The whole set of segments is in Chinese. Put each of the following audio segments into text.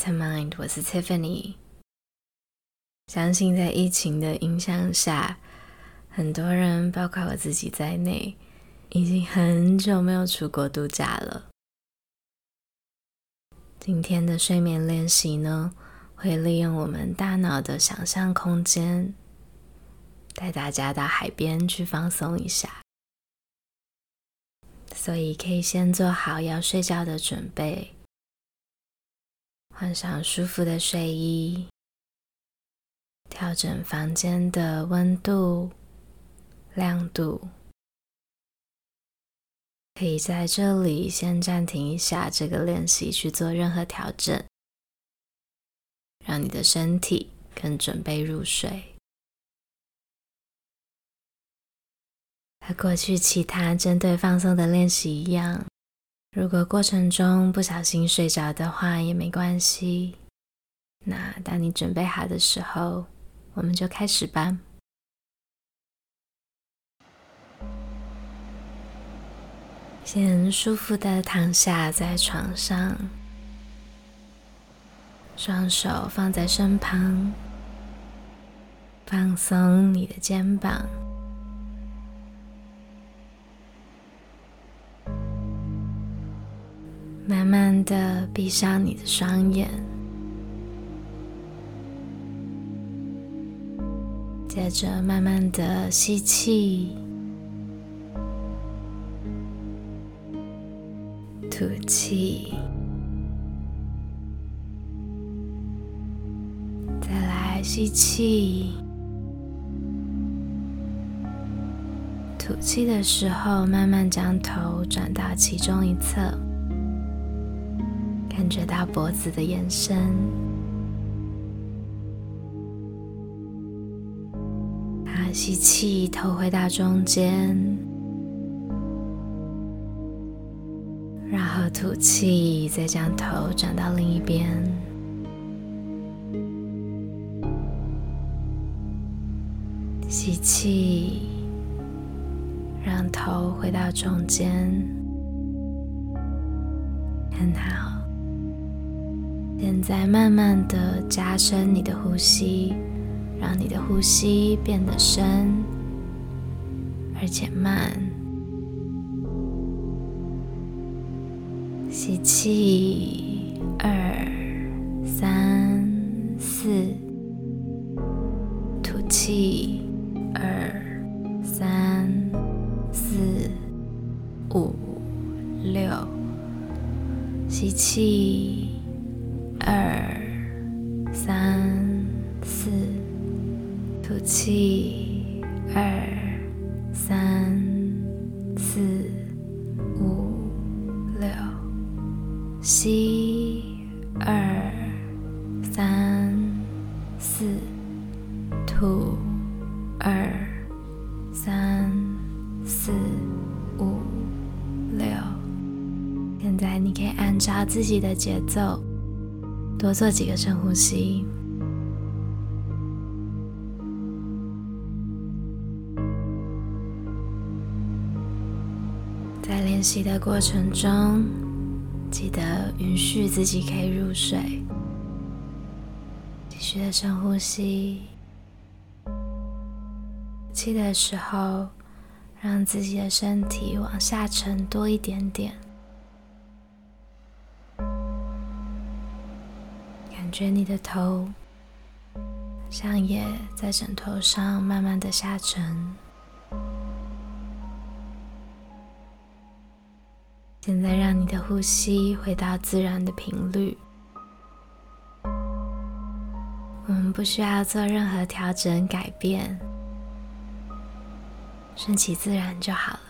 Vitamind，我是 Tiffany。相信在疫情的影响下，很多人，包括我自己在内，已经很久没有出国度假了。今天的睡眠练习呢，会利用我们大脑的想象空间，带大家到海边去放松一下。所以可以先做好要睡觉的准备，换上舒服的睡衣，调整房间的温度、亮度。可以在这里先暂停一下这个练习，去做任何调整，让你的身体更准备入睡。和过去其他针对放松的练习一样，如果过程中不小心睡着的话也没关系。那当你准备好的时候，我们就开始吧。先舒服的躺下在床上，双手放在身旁，放松你的肩膀。慢慢的闭上你的双眼，接着慢慢的吸气，吐气，再来吸气，吐气的时候，慢慢将头转到其中一侧。感觉到脖子的延伸，好，吸气，头回到中间，然后吐气，再将头转到另一边，吸气，让头回到中间，很好。现在慢慢的加深你的呼吸，让你的呼吸变得深而且慢。吸气，二、三、四；吐气，二、三、四、五、六。吸气。吸。二、三、四，吐。二、三、四、五、六。现在你可以按照自己的节奏。多做几个深呼吸，在练习的过程中，记得允许自己可以入睡。继续的深呼吸，气的时候，让自己的身体往下沉多一点点。感觉你的头像也在枕头上慢慢的下沉。现在让你的呼吸回到自然的频率。我们不需要做任何调整改变，顺其自然就好了。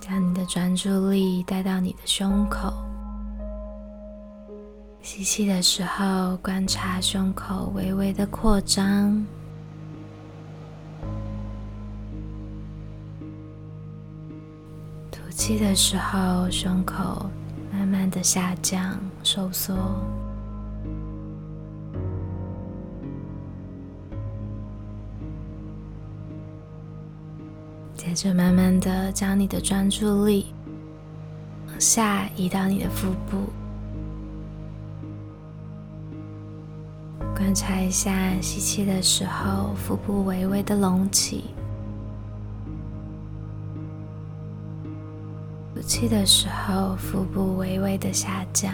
将你的专注力带到你的胸口，吸气的时候，观察胸口微微的扩张；吸气的时候，胸口慢慢的下降、收缩。接着，慢慢的将你的专注力往下移到你的腹部，观察一下吸气的时候，腹部微微的隆起。气的时候，腹部微微的下降。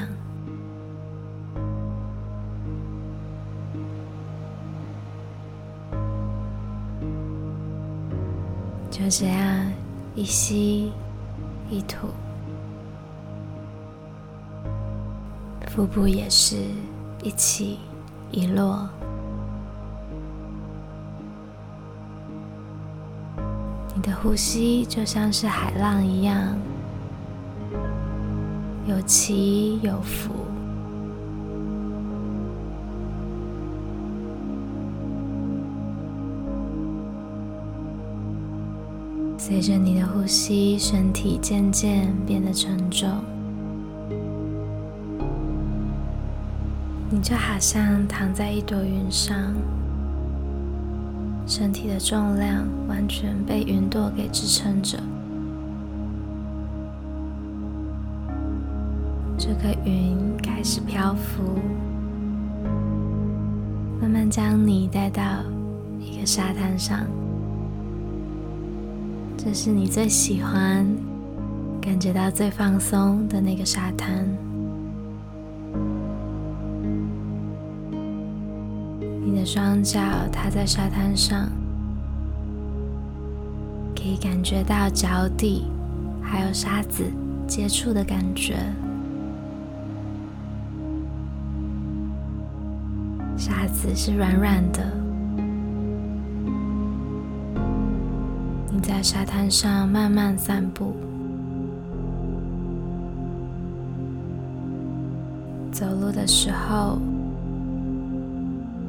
就这样，一吸一吐，腹部也是一起一落。你的呼吸就像是海浪一样。有起有伏，随着你的呼吸，身体渐渐变得沉重，你就好像躺在一朵云上，身体的重量完全被云朵给支撑着。这个云开始漂浮，慢慢将你带到一个沙滩上。这是你最喜欢、感觉到最放松的那个沙滩。你的双脚踏在沙滩上，可以感觉到脚底还有沙子接触的感觉。沙子是软软的，你在沙滩上慢慢散步，走路的时候，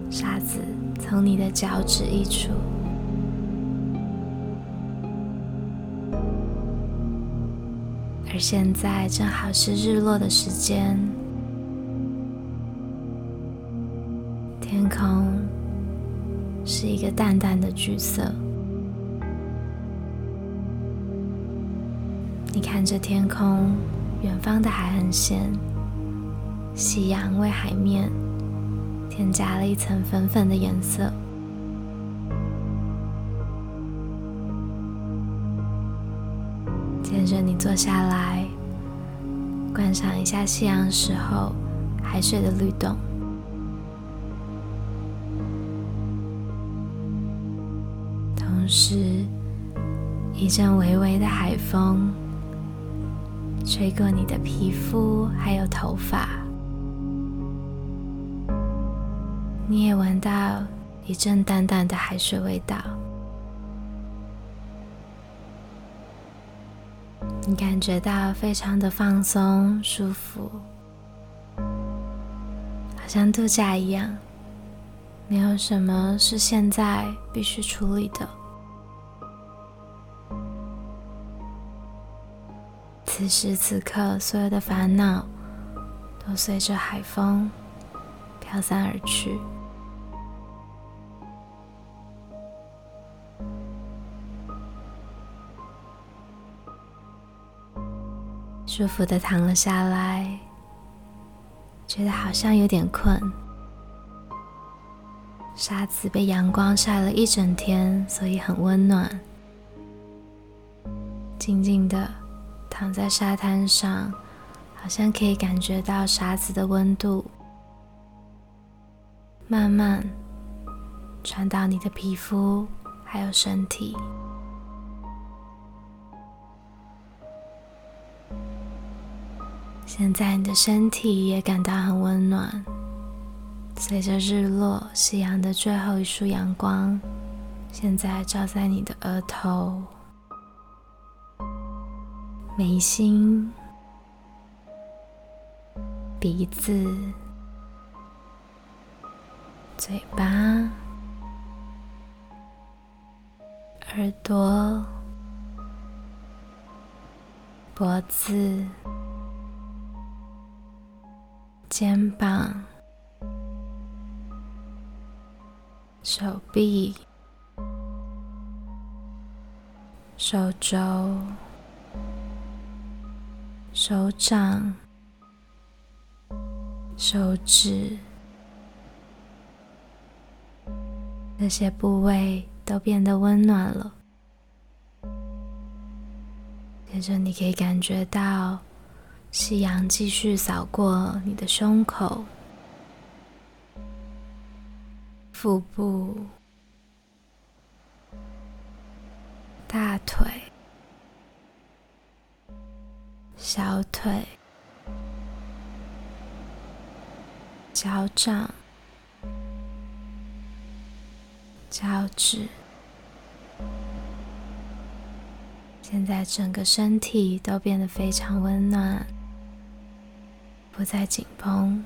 沙子从你的脚趾溢出，而现在正好是日落的时间。天空是一个淡淡的橘色。你看着天空，远方的海岸线，夕阳为海面添加了一层粉粉的颜色。接着，你坐下来，观赏一下夕阳时候海水的律动。是，一阵微微的海风吹过你的皮肤，还有头发，你也闻到一阵淡淡的海水味道。你感觉到非常的放松、舒服，好像度假一样，没有什么是现在必须处理的。此时此刻，所有的烦恼都随着海风飘散而去。舒服的躺了下来，觉得好像有点困。沙子被阳光晒了一整天，所以很温暖。静静的。躺在沙滩上，好像可以感觉到沙子的温度，慢慢传到你的皮肤还有身体。现在你的身体也感到很温暖，随着日落，夕阳的最后一束阳光，现在照在你的额头。眉心、鼻子、嘴巴、耳朵、脖子、肩膀、手臂、手肘、手掌、手指，这些部位都变得温暖了。接着，你可以感觉到夕阳继续扫过你的胸口、腹部。大腿、小腿、脚掌、脚趾，现在整个身体都变得非常温暖，不再紧绷，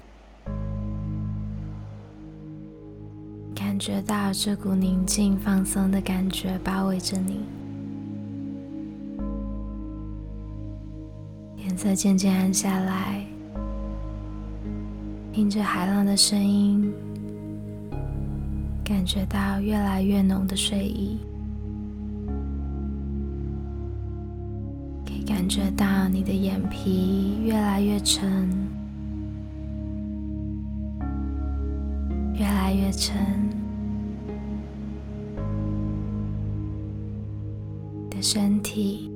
感觉到这股宁静、放松的感觉包围着你。颜色渐渐暗下来，听着海浪的声音，感觉到越来越浓的睡意，可以感觉到你的眼皮越来越沉，越来越沉，的身体。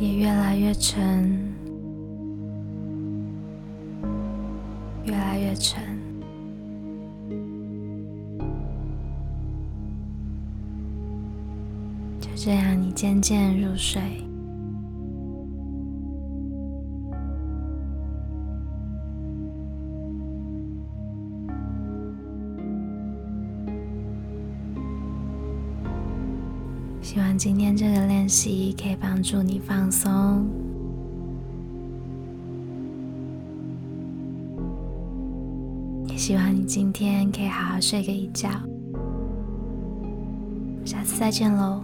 也越来越沉，越来越沉。就这样，你渐渐入睡。希望今天这个练习可以帮助你放松，也希望你今天可以好好睡个一觉。下次再见喽。